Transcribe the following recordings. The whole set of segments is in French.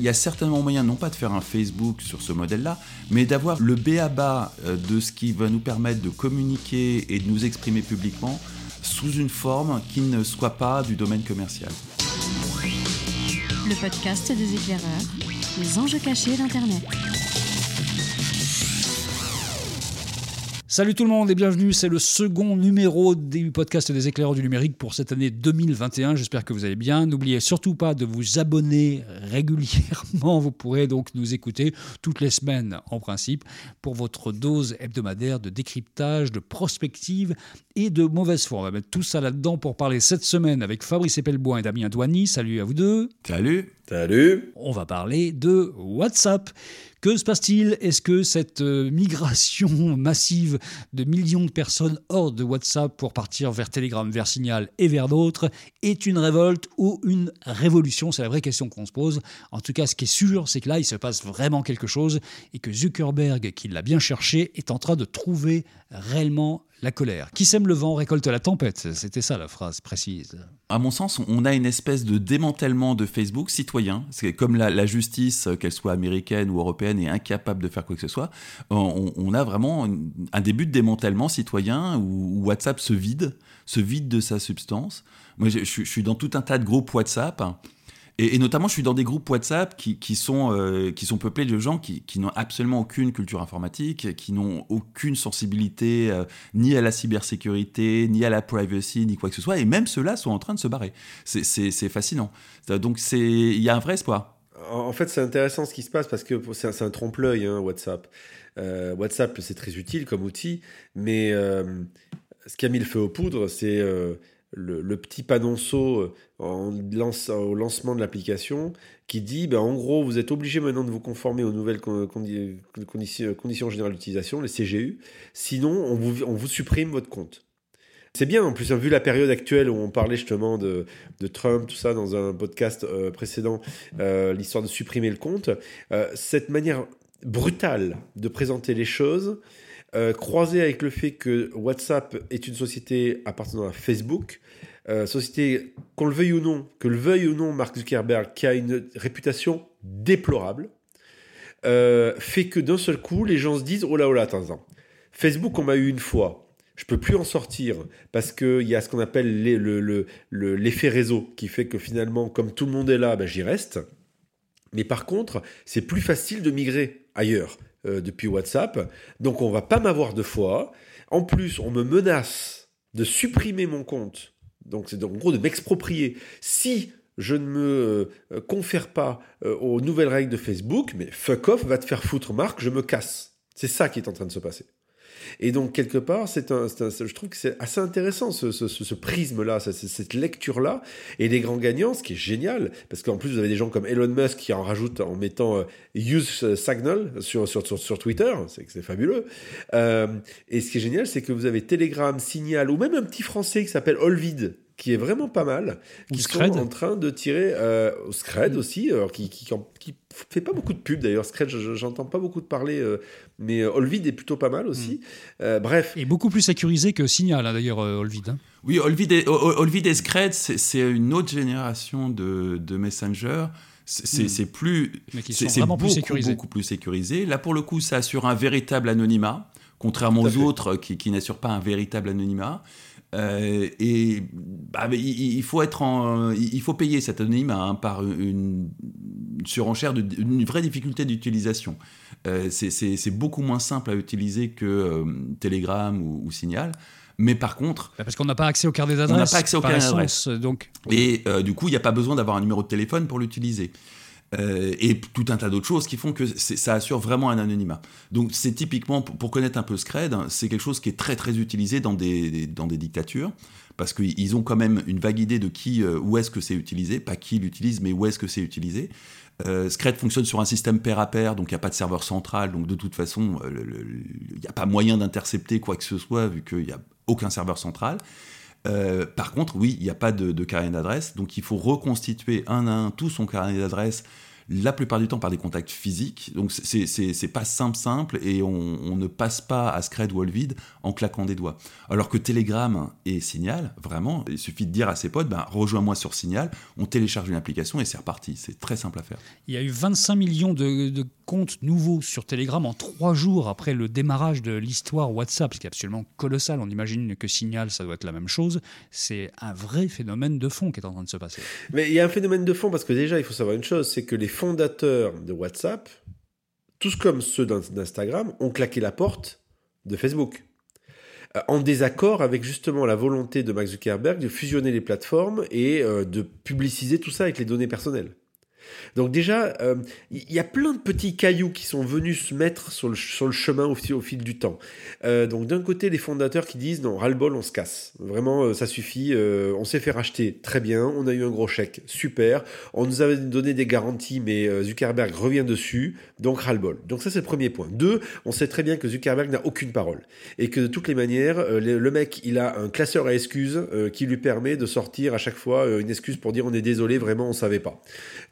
il y a certainement moyen, non pas de faire un Facebook sur ce modèle-là, mais d'avoir le B à bas de ce qui va nous permettre de communiquer et de nous exprimer publiquement sous une forme qui ne soit pas du domaine commercial. Le podcast des éclaireurs, les enjeux cachés d'Internet. Salut tout le monde et bienvenue, c'est le second numéro du podcast des éclaireurs du numérique pour cette année 2021. J'espère que vous allez bien. N'oubliez surtout pas de vous abonner régulièrement. Vous pourrez donc nous écouter toutes les semaines en principe pour votre dose hebdomadaire de décryptage, de prospective et de mauvaise foi. On va mettre tout ça là-dedans pour parler cette semaine avec Fabrice Epelboin et Damien Douani. Salut à vous deux. Salut. Salut. On va parler de WhatsApp. Que se passe-t-il? Est-ce que cette euh, migration massive de millions de personnes hors de WhatsApp pour partir vers Telegram, vers Signal et vers d'autres est une révolte ou une révolution? C'est la vraie question qu'on se pose. En tout cas, ce qui est sûr, c'est que là, il se passe vraiment quelque chose et que Zuckerberg, qui l'a bien cherché, est en train de trouver réellement la colère. Qui sème le vent récolte la tempête. C'était ça la phrase précise. À mon sens, on a une espèce de démantèlement de Facebook citoyen. C'est comme la, justice, qu'elle soit américaine ou européenne, est incapable de faire quoi que ce soit. On, a vraiment un début de démantèlement citoyen où, WhatsApp se vide, se vide de sa substance. Moi, je suis dans tout un tas de groupes WhatsApp et, notamment, je suis dans des groupes WhatsApp qui, sont, euh, qui sont peuplés de gens qui, qui n'ont absolument aucune culture informatique, qui n'ont aucune sensibilité euh, ni à la cybersécurité, ni à la privacy, ni quoi que ce soit. Et même ceux-là sont en train de se barrer. C'est fascinant. Donc, il y a un vrai espoir. En fait, c'est intéressant ce qui se passe parce que c'est un, trompe-l'œil, hein, WhatsApp. Euh, WhatsApp, c'est très utile comme outil, mais ce qui a mis le feu aux poudres, c'est le, petit panonceau euh, au lancement de l'application qui dit ben, en gros, vous êtes obligé maintenant de vous conformer aux nouvelles conditions générales d'utilisation, les CGU, sinon on vous, supprime votre compte. C'est bien, en plus, vu la période actuelle où on parlait justement de, Trump, tout ça, dans un podcast euh, précédent, euh, l'histoire de supprimer le compte, cette manière brutale de présenter les choses, euh, croisé avec le fait que WhatsApp est une société appartenant à Facebook, euh, société, qu'on le veuille ou non, que le veuille ou non Mark Zuckerberg, qui a une réputation déplorable, euh, fait que d'un seul coup, les gens se disent Oh là, oh là, attends. Facebook, on m'a eu une fois. Je peux plus en sortir parce qu'il y a ce qu'on appelle l'effet réseau qui fait que finalement, comme tout le monde est là, ben, j'y reste. Mais par contre, c'est plus facile de migrer ailleurs. Euh, depuis WhatsApp. Donc on va pas m'avoir deux fois. En plus, on me menace de supprimer mon compte. Donc c'est en gros de m'exproprier. Si je ne me euh, confère pas euh, aux nouvelles règles de Facebook, mais fuck off, va te faire foutre Marc, je me casse. C'est ça qui est en train de se passer. Et donc, quelque part, c'est un, je trouve que c'est assez intéressant ce, prisme-là, cette lecture-là. Et les grands gagnants, ce qui est génial, parce qu'en plus, vous avez des gens comme Elon Musk qui en rajoutent en mettant euh, Use Signal sur, sur, sur, Twitter, c'est fabuleux. Euh, et ce qui est génial, c'est que vous avez Telegram, Signal, ou même un petit français qui s'appelle Olvid, qui est vraiment pas mal, qui sont en train de tirer euh, Scred aussi, qui, qui, qui, fait pas beaucoup de pubs d'ailleurs. Scred, j'entends pas beaucoup de parler, euh, mais euh, Olvid est plutôt pas mal aussi. Mm. bref. Et beaucoup plus sécurisé que Signal hein, d'ailleurs, Olvid. Hein. Oui, Olvid et, Olvid et Scred, c'est une autre génération de, de Messenger. C'est mm. plus, c'est beaucoup, plus sécurisé. beaucoup plus sécurisé. Là, pour le coup, ça assure un véritable anonymat, contrairement aux autres qui, qui n'assurent pas un véritable anonymat. Euh, et bah, il, faut être en, il faut payer cet anonyme hein, par une, surenchère, de, une vraie difficulté d'utilisation. Euh, c'est beaucoup moins simple à utiliser que euh, Telegram ou, Signal. Mais par contre, bah, parce qu'on n'a pas accès au carnet d'adresse. On n'a pas accès au carnet d'adresse. Donc, et du coup, il n'y a pas besoin d'avoir un numéro de téléphone pour l'utiliser. Euh, et tout un tas d'autres choses qui font que ça assure vraiment un anonymat. Donc c'est typiquement, pour, connaître un peu Scred, c'est quelque chose qui est très très utilisé dans des, dans des dictatures, parce qu'ils ont quand même une vague idée de qui, euh, où est-ce que c'est utilisé, pas qui l'utilise, mais où est-ce que c'est utilisé. Euh, Scred fonctionne sur un système pair à pair, donc il n'y a pas de serveur central, donc de toute façon, il n'y a pas moyen d'intercepter quoi que ce soit, vu qu'il n'y a aucun serveur central. par contre, oui, il n'y a pas de, de carnet d'adresse, donc il faut reconstituer un à un tout son carnet d'adresse la plupart du temps par des contacts physiques. Donc c'est pas simple simple et on, ne passe pas à Scred ou vide en claquant des doigts. Alors que Telegram et Signal, vraiment, il suffit de dire à ses potes, ben, rejoins-moi sur Signal, on télécharge une application et c'est reparti. C'est très simple à faire. Il y a eu 25 millions de, de comptes nouveaux sur Telegram en trois jours après le démarrage de l'histoire WhatsApp, ce qui est absolument colossal. On imagine que Signal, ça doit être la même chose. C'est un vrai phénomène de fond qui est en train de se passer. Mais il y a un phénomène de fond parce que déjà, il faut savoir une chose, c'est que les fondateurs de WhatsApp, tous comme ceux d'Instagram, ont claqué la porte de Facebook euh, en désaccord avec justement la volonté de Max Zuckerberg de fusionner les plateformes et euh, de publiciser tout ça avec les données personnelles. Donc déjà, il euh, y a plein de petits cailloux qui sont venus se mettre sur le, chemin au, fil du temps. Euh, donc d'un côté, les fondateurs qui disent non, ras-le-bol, on se casse. Vraiment, euh, ça suffit. on s'est fait racheter, très bien. On a eu un gros chèque, super. On nous avait donné des garanties, mais Zuckerberg revient dessus. Donc ras-le-bol. Donc ça, c'est le premier point. Deux, on sait très bien que Zuckerberg n'a aucune parole et que de toutes les manières, le, mec, il a un classeur à excuses qui lui permet de sortir à chaque fois une excuse pour dire on est désolé, vraiment, on savait pas.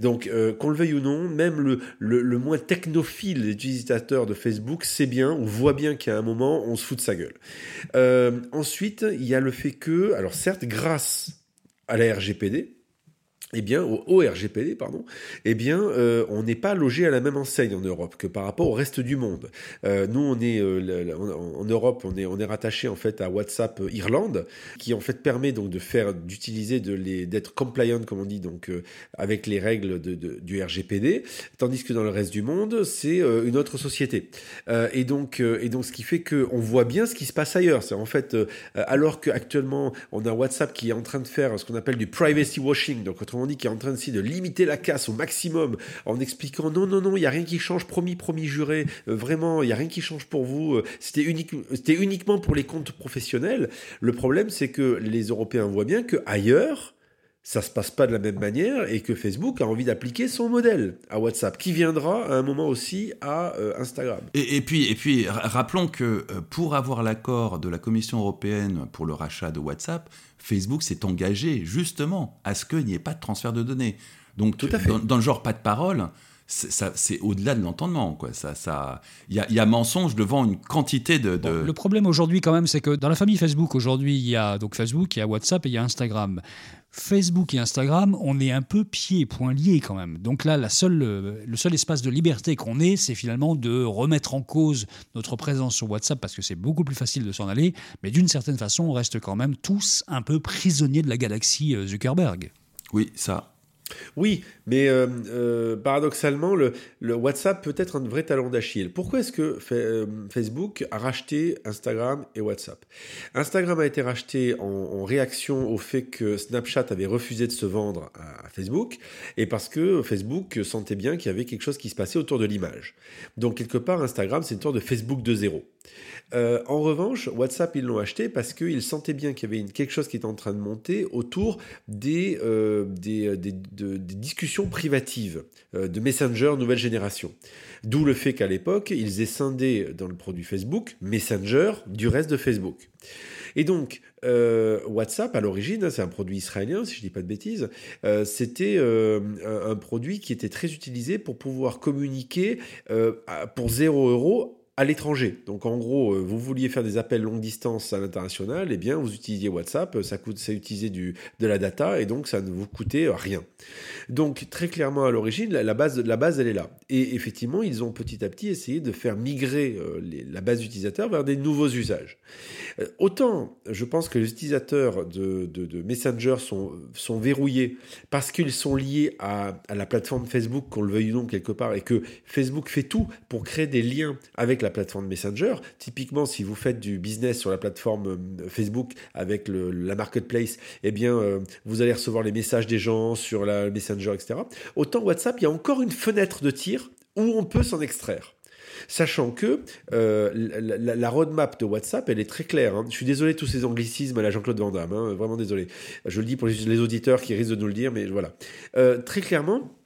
Donc euh, qu'on le veuille ou non, même le, moins technophile des utilisateurs de Facebook sait bien, on voit bien qu'à un moment, on se fout de sa gueule. Euh, ensuite, il y a le fait que, alors certes, grâce à la RGPD, eh bien, au, RGPD, pardon, eh bien, euh, on n'est pas logé à la même enseigne en Europe que par rapport au reste du monde. Euh, nous, on est euh, en Europe, on est rattaché en fait à WhatsApp Irlande, qui en fait permet donc de faire d'utiliser les d'être compliant comme on dit donc avec les règles du RGPD, tandis que dans le reste du monde, c'est une autre société. et donc et donc ce qui fait que on voit bien ce qui se passe ailleurs. C'est en fait alors qu'actuellement on a WhatsApp qui est en train de faire ce qu'on appelle du privacy washing, donc on dit, qui est en train de limiter la casse au maximum en expliquant non, non, non, il n'y a rien qui change, promis, promis, juré, euh, vraiment, il n'y a rien qui change pour vous, euh, c'était unique, uniquement pour les comptes professionnels. Le problème, c'est que les Européens voient bien que ailleurs, ça se passe pas de la même manière et que Facebook a envie d'appliquer son modèle à WhatsApp, qui viendra à un moment aussi à euh, Instagram. Et, et, puis, et puis, rappelons que pour avoir l'accord de la Commission européenne pour le rachat de WhatsApp, Facebook s'est engagé justement à ce qu'il n'y ait pas de transfert de données. Donc, Tout à fait. Dans, le genre pas de parole, c'est au-delà de l'entendement. Quoi. Ça, ça, il y, y, a mensonge devant une quantité de. le problème aujourd'hui, quand même, c'est que dans la famille Facebook, aujourd'hui, il y a donc Facebook, il y a WhatsApp et il y a Instagram. Facebook et Instagram, on est un peu pieds et poings liés quand même. Donc là, la seule, le seul espace de liberté qu'on ait, c'est finalement de remettre en cause notre présence sur WhatsApp parce que c'est beaucoup plus facile de s'en aller. Mais d'une certaine façon, on reste quand même tous un peu prisonniers de la galaxie euh, Zuckerberg. Oui, ça, oui, mais euh, euh, paradoxalement, le, WhatsApp peut être un vrai talon d'Achille. Pourquoi est-ce que euh, Facebook a racheté Instagram et WhatsApp? Instagram a été racheté en, réaction au fait que Snapchat avait refusé de se vendre à, Facebook, et parce que Facebook sentait bien qu'il y avait quelque chose qui se passait autour de l'image. Donc quelque part, Instagram, c'est une sorte de Facebook de zéro. Euh, en revanche, WhatsApp, ils l'ont acheté parce qu'ils sentaient bien qu'il y avait quelque chose qui était en train de monter autour des, euh, euh, discussions privatives de Messenger nouvelle génération. D'où le fait qu'à l'époque, ils aient scindé dans le produit Facebook Messenger du reste de Facebook. Et donc, WhatsApp, à l'origine, hein, c'est un produit israélien, si je ne dis pas de bêtises, c'était un, produit qui était très utilisé pour pouvoir communiquer pour 0 euros à l'étranger. Donc en gros, euh, vous vouliez faire des appels longue distance à l'international, eh bien vous utilisiez WhatsApp, ça coûte, ça utilisait du, de la data et donc ça ne vous coûtait rien. Donc très clairement à l'origine, la, base, la base elle est là. Et effectivement, ils ont petit à petit essayé de faire migrer euh, la base d'utilisateurs vers des nouveaux usages. Euh, autant je pense que les utilisateurs de, Messenger sont, verrouillés parce qu'ils sont liés à, la plateforme Facebook, qu'on le veuille ou non quelque part, et que Facebook fait tout pour créer des liens avec la plateforme Messenger. Typiquement, si vous faites du business sur la plateforme euh, Facebook avec la marketplace, eh bien, euh, vous allez recevoir les messages des gens sur la Messenger, etc. Autant WhatsApp, il y a encore une fenêtre de tir où on peut s'en extraire. Sachant que euh, la, roadmap de WhatsApp, elle est très claire. Hein. Je suis désolé tous ces anglicismes à la Jean-Claude Van Damme, hein. vraiment désolé. Je le dis pour les, auditeurs qui risquent de nous le dire, mais voilà. très clairement,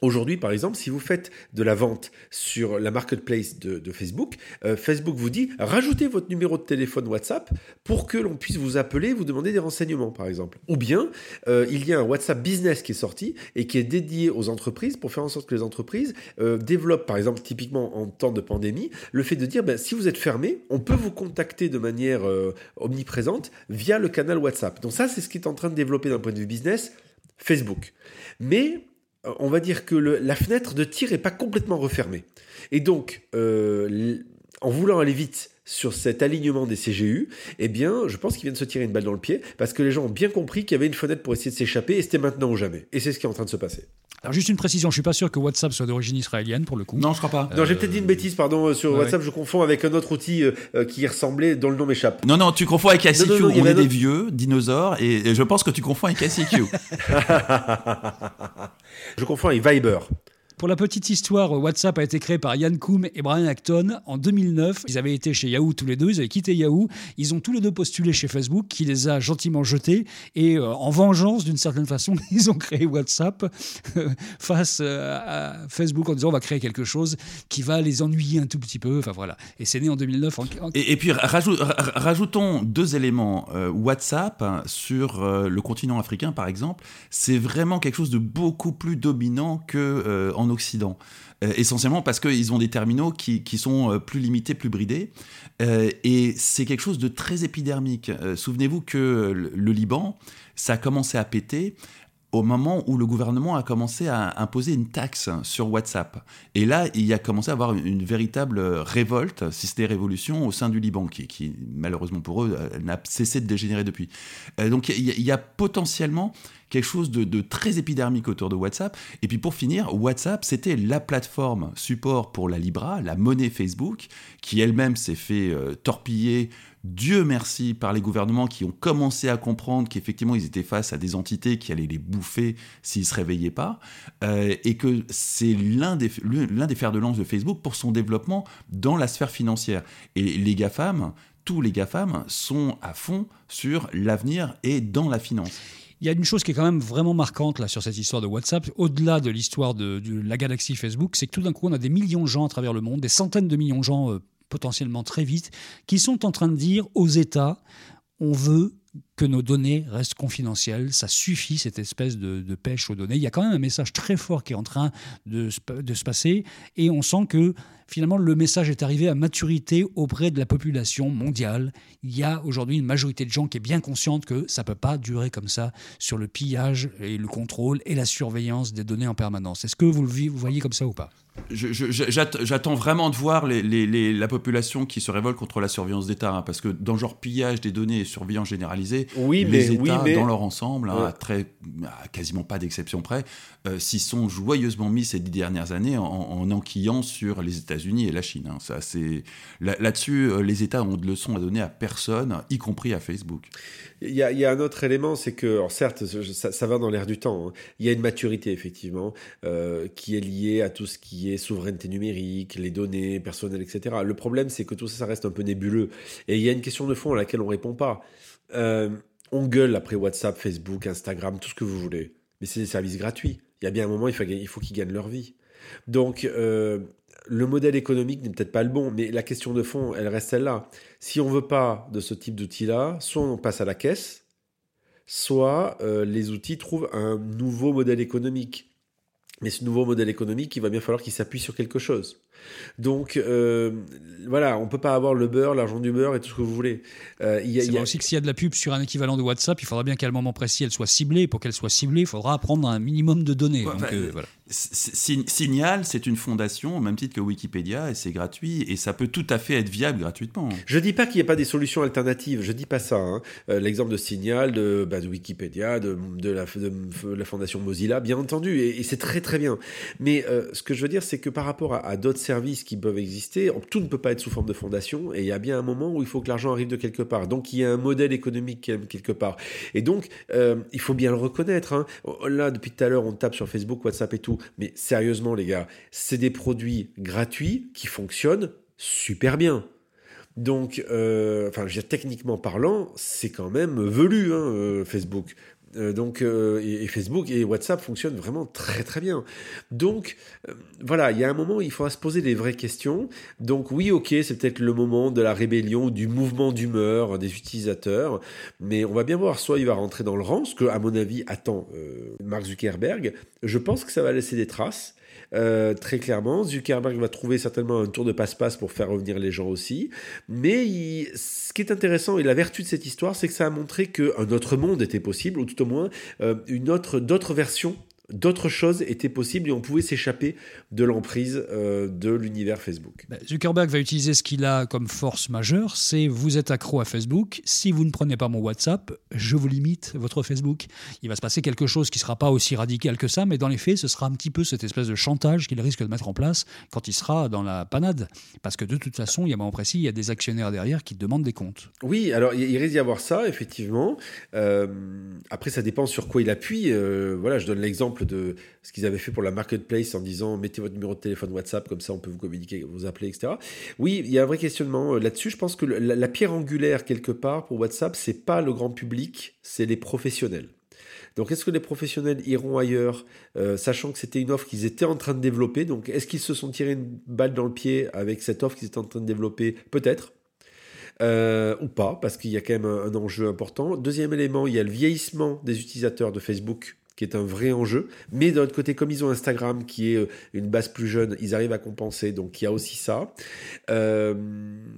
Aujourd'hui, par exemple, si vous faites de la vente sur la marketplace de, Facebook, euh, Facebook vous dit rajoutez votre numéro de téléphone WhatsApp pour que l'on puisse vous appeler, vous demander des renseignements, par exemple. Ou bien, euh, il y a un WhatsApp Business qui est sorti et qui est dédié aux entreprises pour faire en sorte que les entreprises euh, développent, par exemple, typiquement en temps de pandémie, le fait de dire ben, si vous êtes fermé, on peut vous contacter de manière omniprésente via le canal WhatsApp. Donc ça, c'est ce qui est en train de développer d'un point de vue business Facebook. Mais on va dire que la fenêtre de tir n'est pas complètement refermée. Et donc, euh, en voulant aller vite sur cet alignement des CGU, eh bien, je pense qu'ils viennent se tirer une balle dans le pied parce que les gens ont bien compris qu'il y avait une fenêtre pour essayer de s'échapper et c'était maintenant ou jamais. Et c'est ce qui est en train de se passer. Alors juste une précision, je suis pas sûr que WhatsApp soit d'origine israélienne pour le coup. Non, je crois pas. Non, j'ai peut-être dit une bêtise, pardon, sur WhatsApp, je confonds avec un autre outil euh, qui ressemblait, dont le nom m'échappe. Non, non, tu confonds avec ICQ. on est des vieux dinosaures et, je pense que tu confonds avec ICQ. je confonds avec Viber. Pour la petite histoire, WhatsApp a été créé par Yann Koum et Brian Acton en 2009. Ils avaient été chez Yahoo tous les deux, ils avaient quitté Yahoo. Ils ont tous les deux postulé chez Facebook, qui les a gentiment jetés. Et euh, en vengeance, d'une certaine façon, ils ont créé WhatsApp face euh, à Facebook en disant on va créer quelque chose qui va les ennuyer un tout petit peu. Enfin voilà. Et c'est né en 2009. Et, puis rajoutons deux éléments. Euh, WhatsApp sur le continent africain, par exemple, c'est vraiment quelque chose de beaucoup plus dominant que en Occident. Euh, essentiellement parce qu'ils ont des terminaux qui, sont euh, plus limités, plus bridés. Euh, et c'est quelque chose de très épidermique. Souvenez-vous que le, Liban, ça a commencé à péter au moment où le gouvernement a commencé à imposer une taxe sur WhatsApp. Et là, il y a commencé à avoir une, véritable révolte, si c'était révolution, au sein du Liban, qui, malheureusement pour eux, n'a cessé de dégénérer depuis. donc il y, a potentiellement quelque chose de, très épidermique autour de WhatsApp. Et puis pour finir, WhatsApp, c'était la plateforme support pour la Libra, la monnaie Facebook, qui elle-même s'est fait euh, torpiller Dieu merci par les gouvernements qui ont commencé à comprendre qu'effectivement ils étaient face à des entités qui allaient les bouffer s'ils se réveillaient pas, euh, et que c'est l'un des, l'un des fers de lance de Facebook pour son développement dans la sphère financière. Et les GAFAM, tous les GAFAM sont à fond sur l'avenir et dans la finance. Il y a une chose qui est quand même vraiment marquante là sur cette histoire de WhatsApp, au-delà de l'histoire de, la galaxie Facebook, c'est que tout d'un coup on a des millions de gens à travers le monde, des centaines de millions de gens euh, potentiellement très vite, qui sont en train de dire aux États, on veut que nos données restent confidentielles. Ça suffit, cette espèce de, pêche aux données. Il y a quand même un message très fort qui est en train de, se passer et on sent que finalement, le message est arrivé à maturité auprès de la population mondiale. Il y a aujourd'hui une majorité de gens qui est bien consciente que ça ne peut pas durer comme ça sur le pillage et le contrôle et la surveillance des données en permanence. Est-ce que vous le voyez comme ça ou pas? J'attends vraiment de voir la population qui se révolte contre la surveillance d'État, hein, parce que dans le genre pillage des données et surveillance généralisée, oui, les États, dans leur ensemble, hein, très, quasiment pas d'exception près, euh, s'y sont joyeusement mis ces dix dernières années en, en enquillant sur les États unis et la Chine. Hein. Ça, c'est là-dessus, euh, les États ont de leçons à donner à personne, y compris à Facebook. Il y a, un autre élément, c'est que, certes, ça, va dans l'air du temps. Hein. Il y a une maturité effectivement euh, qui est liée à tout ce qui est souveraineté numérique, les données personnelles, etc. Le problème, c'est que tout ça, ça reste un peu nébuleux. Et il y a une question de fond à laquelle on répond pas. Euh, on gueule après WhatsApp, Facebook, Instagram, tout ce que vous voulez. Mais c'est des services gratuits. Il y a bien un moment, il faut, il faut qu'ils gagnent leur vie. Donc, le modèle économique n'est peut-être pas le bon, mais la question de fond, elle reste celle-là. Si on veut pas de ce type d'outil-là, soit on passe à la caisse, soit euh, les outils trouvent un nouveau modèle économique. Mais ce nouveau modèle économique, il va bien falloir qu'il s'appuie sur quelque chose. Donc euh, voilà, on peut pas avoir le beurre, l'argent du beurre et tout ce que vous voulez. Euh, il y a, aussi que s'il y a de la pub sur un équivalent de WhatsApp, il faudra bien qu'à un moment précis elle soit ciblée. Pour qu'elle soit ciblée, il faudra prendre un minimum de données. Euh, Signal, c'est une fondation au même titre que Wikipédia et c'est gratuit et ça peut tout à fait être viable gratuitement. Je dis pas qu'il n'y a pas des solutions alternatives, je dis pas ça. Hein. L'exemple de Signal, de, bah, Wikipédia, de, la, la, fondation Mozilla, bien entendu, et, c'est très très bien. Mais ce que je veux dire, c'est que par rapport à, à d'autres services qui peuvent exister. Tout ne peut pas être sous forme de fondation et il y a bien un moment où il faut que l'argent arrive de quelque part. Donc il y a un modèle économique quelque part. Et donc euh, il faut bien le reconnaître. Hein. Là, depuis tout à l'heure, on tape sur Facebook, WhatsApp et tout. Mais sérieusement, les gars, c'est des produits gratuits qui fonctionnent super bien. Donc, euh, enfin, techniquement parlant, c'est quand même velu, hein, euh, Facebook. Euh, donc, euh, et, Facebook et WhatsApp fonctionnent vraiment très très bien. Donc, euh, voilà, il y a un moment où il faudra se poser des vraies questions. Donc, oui, ok, c'est peut-être le moment de la rébellion, du mouvement d'humeur des utilisateurs, mais on va bien voir. Soit il va rentrer dans le rang, ce que, à mon avis, attend Mark Zuckerberg. Je pense que ça va laisser des traces. Très clairement. Zuckerberg va trouver certainement un tour de passe-passe pour faire revenir les gens aussi. Mais ce qui est intéressant et la vertu de cette histoire, c'est que ça a montré qu'un autre monde était possible, ou au moins euh, une autre, d'autres versions d'autres choses étaient possibles et on pouvait s'échapper de l'emprise euh, de l'univers Facebook. Ben, Zuckerberg va utiliser ce qu'il a comme force majeure, c'est vous êtes accro à Facebook, si vous ne prenez pas mon WhatsApp, je vous limite votre Facebook. Il va se passer quelque chose qui ne sera pas aussi radical que ça, mais dans les faits, ce sera un petit peu cette espèce de chantage qu'il risque de mettre en place quand il sera dans la panade. Parce que de toute façon, il y a un moment précis, il y a des actionnaires derrière qui demandent des comptes. Oui, alors il risque d'y avoir ça, effectivement. Euh, après, ça dépend sur quoi il appuie. Euh, voilà, je donne l'exemple de ce qu'ils avaient fait pour la marketplace en disant mettez votre numéro de téléphone WhatsApp, comme ça on peut vous communiquer, vous appeler, etc. Oui, il y a un vrai questionnement euh, là-dessus. Je pense que la, pierre angulaire, quelque part, pour WhatsApp, c'est pas le grand public, c'est les professionnels. Donc est-ce que les professionnels iront ailleurs, euh, sachant que c'était une offre qu'ils étaient en train de développer? Donc est-ce qu'ils se sont tirés une balle dans le pied avec cette offre qu'ils étaient en train de développer? Peut-être. Euh, ou pas, parce qu'il y a quand même un, enjeu important. Deuxième élément, il y a le vieillissement des utilisateurs de Facebook qui est un vrai enjeu. Mais d'un autre côté, comme ils ont Instagram, qui est euh, une base plus jeune, ils arrivent à compenser. Donc il y a aussi ça. Euh,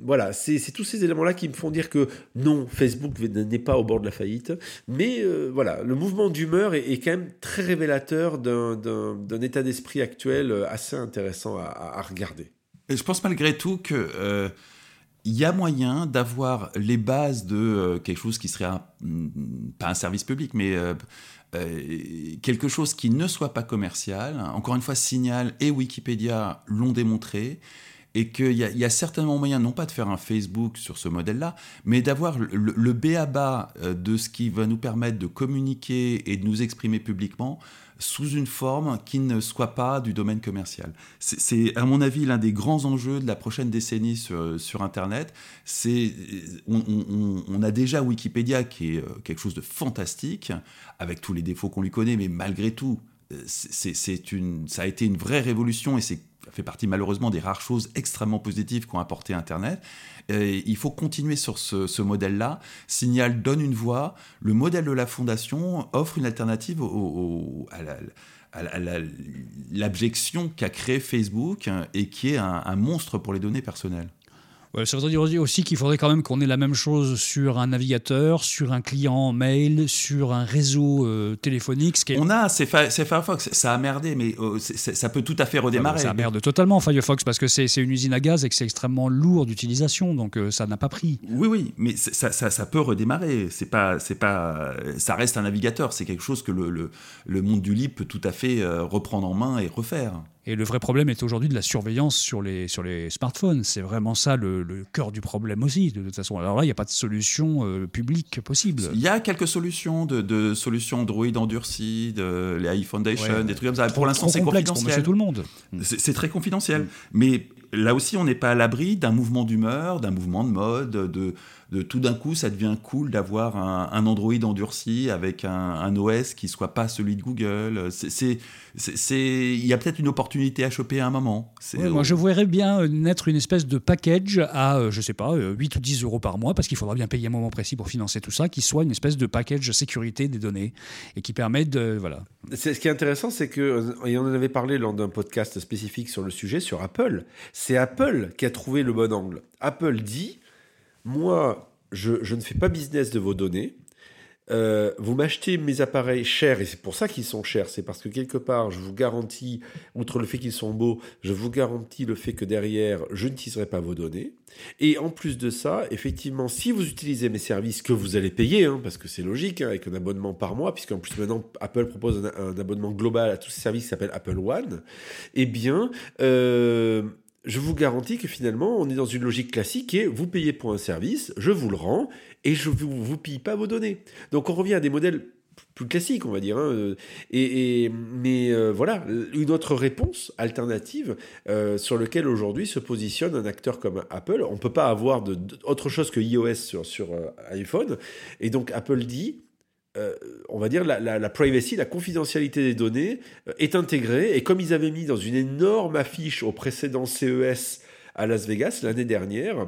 voilà, c'est tous ces éléments-là qui me font dire que non, Facebook n'est pas au bord de la faillite. Mais euh, voilà, le mouvement d'humeur est, quand même très révélateur d'un état d'esprit actuel assez intéressant à, regarder. Je pense malgré tout que il y a moyen d'avoir les bases de quelque chose qui serait mm, pas un service public, mais euh, quelque chose qui ne soit pas commercial. Encore une fois, Signal et Wikipédia l'ont démontré. Et qu'il y, a certainement moyen, non pas de faire un Facebook sur ce modèle-là, mais d'avoir le, le B à bas euh, de ce qui va nous permettre de communiquer et de nous exprimer publiquement sous une forme qui ne soit pas du domaine commercial. C'est, à mon avis, l'un des grands enjeux de la prochaine décennie sur, sur Internet. C'est, on, on, a déjà Wikipédia qui est euh, quelque chose de fantastique, avec tous les défauts qu'on lui connaît, mais malgré tout, euh, c'est, une, ça a été une vraie révolution et c'est fait partie malheureusement des rares choses extrêmement positives qu'ont apporté Internet il faut continuer sur ce, modèle-là. Signal donne une voix. Le modèle de la fondation offre une alternative à l'abjection qu'a créé Facebook et qui est un, monstre pour les données personnelles ça veut dire aussi qu'il faudrait quand même qu'on ait la même chose sur un navigateur, sur un client mail, sur un réseau euh, téléphonique. On a, c'est Firefox, ça a merdé, mais euh, ça peut tout à fait redémarrer. ça merde totalement Firefox parce que c'est une usine à gaz et que c'est extrêmement lourd d'utilisation, donc euh, ça n'a pas pris. Oui, oui, mais ça, ça, peut redémarrer. C'est pas, pas, ça reste un navigateur. C'est quelque chose que le, le, le, monde du libre peut tout à fait reprendre en main et refaire. Et le vrai problème est aujourd'hui de la surveillance sur les, sur les smartphones. C'est vraiment ça le, le, cœur du problème aussi, de toute façon. Alors là, il n'y a pas de solution euh, publique possible. Il y a quelques solutions, de, de solutions Android endurcies, de les iFoundation, des trucs comme ça. Pour l'instant, c'est confidentiel. Pour tout le monde. C'est très confidentiel. Mm. Mais là aussi, on n'est pas à l'abri d'un mouvement d'humeur, d'un mouvement de mode, de de tout d'un coup, ça devient cool d'avoir un, Android endurci avec un, OS qui soit pas celui de Google. C'est, il y a peut-être une opportunité à choper à un moment. moi, je voudrais bien euh, naître une espèce de package à, euh, je sais pas, 8 euh, ou 10 euros par mois, parce qu'il faudra bien payer un moment précis pour financer tout ça, qui soit une espèce de package sécurité des données et qui permette de, voilà. Ce qui est intéressant, c'est que, et on en avait parlé lors d'un podcast spécifique sur le sujet, sur Apple, c'est Apple qui a trouvé le bon angle. Apple dit moi, je, ne fais pas business de vos données. Euh, vous m'achetez mes appareils chers, et c'est pour ça qu'ils sont chers, c'est parce que quelque part, je vous garantis, outre le fait qu'ils sont beaux, je vous garantis le fait que derrière, je n'utiliserai pas vos données. Et en plus de ça, effectivement, si vous utilisez mes services que vous allez payer, hein, parce que c'est logique, hein, avec un abonnement par mois, puisqu'en plus maintenant, Apple propose un, abonnement global à tous ces services qui s'appelle Apple One, eh bien, euh, je vous garantis que finalement, on est dans une logique classique et vous payez pour un service, je vous le rends et je ne vous, vous pille pas vos données. Donc on revient à des modèles plus classiques, on va dire. Hein. Et, mais euh, voilà, une autre réponse alternative euh, sur laquelle aujourd'hui se positionne un acteur comme Apple. On ne peut pas avoir de, autre chose que iOS sur, sur euh, iPhone. Et donc Apple dit, euh, on va dire, la, privacy, la confidentialité des données euh, est intégrée. Et comme ils avaient mis dans une énorme affiche au précédent CES à Las Vegas l'année dernière,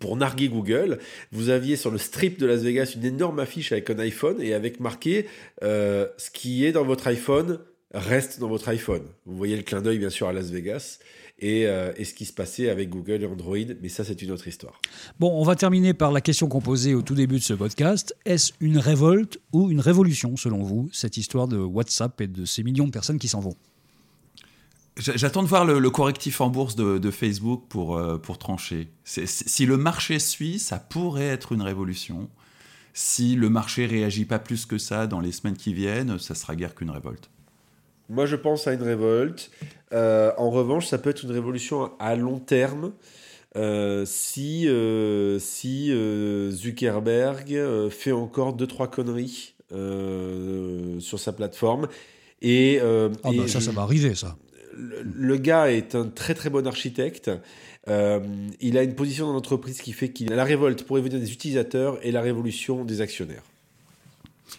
pour narguer Google, vous aviez sur le strip de Las Vegas une énorme affiche avec un iPhone et avec marqué euh, ce qui est dans votre iPhone reste dans votre iPhone. Vous voyez le clin d'œil bien sûr à Las Vegas. Euh, et, ce qui se passait avec Google et Android, mais ça c'est une autre histoire. Bon, on va terminer par la question qu'on posait au tout début de ce podcast. Est-ce une révolte ou une révolution selon vous, cette histoire de WhatsApp et de ces millions de personnes qui s'en vont? J'attends de voir le, correctif en bourse de, Facebook pour, euh, pour trancher. si le marché suit, ça pourrait être une révolution. Si le marché réagit pas plus que ça dans les semaines qui viennent, ça sera guère qu'une révolte. Moi, je pense à une révolte. Euh, en revanche, ça peut être une révolution à long terme. Euh, si euh, si Zuckerberg fait encore deux trois conneries sur sa plateforme et, ah bah ça ça va arriver ça le, gars est un très très bon architecte il a une position dans l'entreprise qui fait qu'il a la révolte pour venir des utilisateurs et la révolution des actionnaires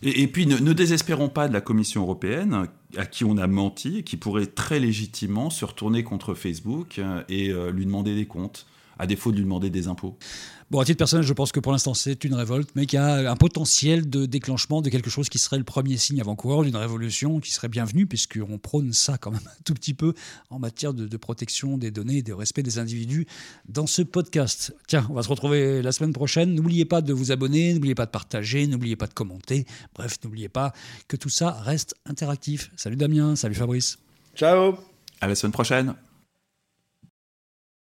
et, puis ne, désespérons pas de la Commission européenne, à qui on a menti, qui pourrait très légitimement se retourner contre Facebook euh, et euh, lui demander des comptes, à défaut de lui demander des impôts. Bon, à titre personnel, je pense que pour l'instant, c'est une révolte, mais qu'il y a un potentiel de déclenchement de quelque chose qui serait le premier signe avant-coureur d'une révolution qui serait bienvenue, puisqu'on prône ça quand même un tout petit peu en matière de, protection des données et de respect des individus dans ce podcast. Tiens, on va se retrouver la semaine prochaine. N'oubliez pas de vous abonner, n'oubliez pas de partager, n'oubliez pas de commenter. Bref, n'oubliez pas que tout ça reste interactif. Salut Damien, salut Fabrice. Ciao À la semaine prochaine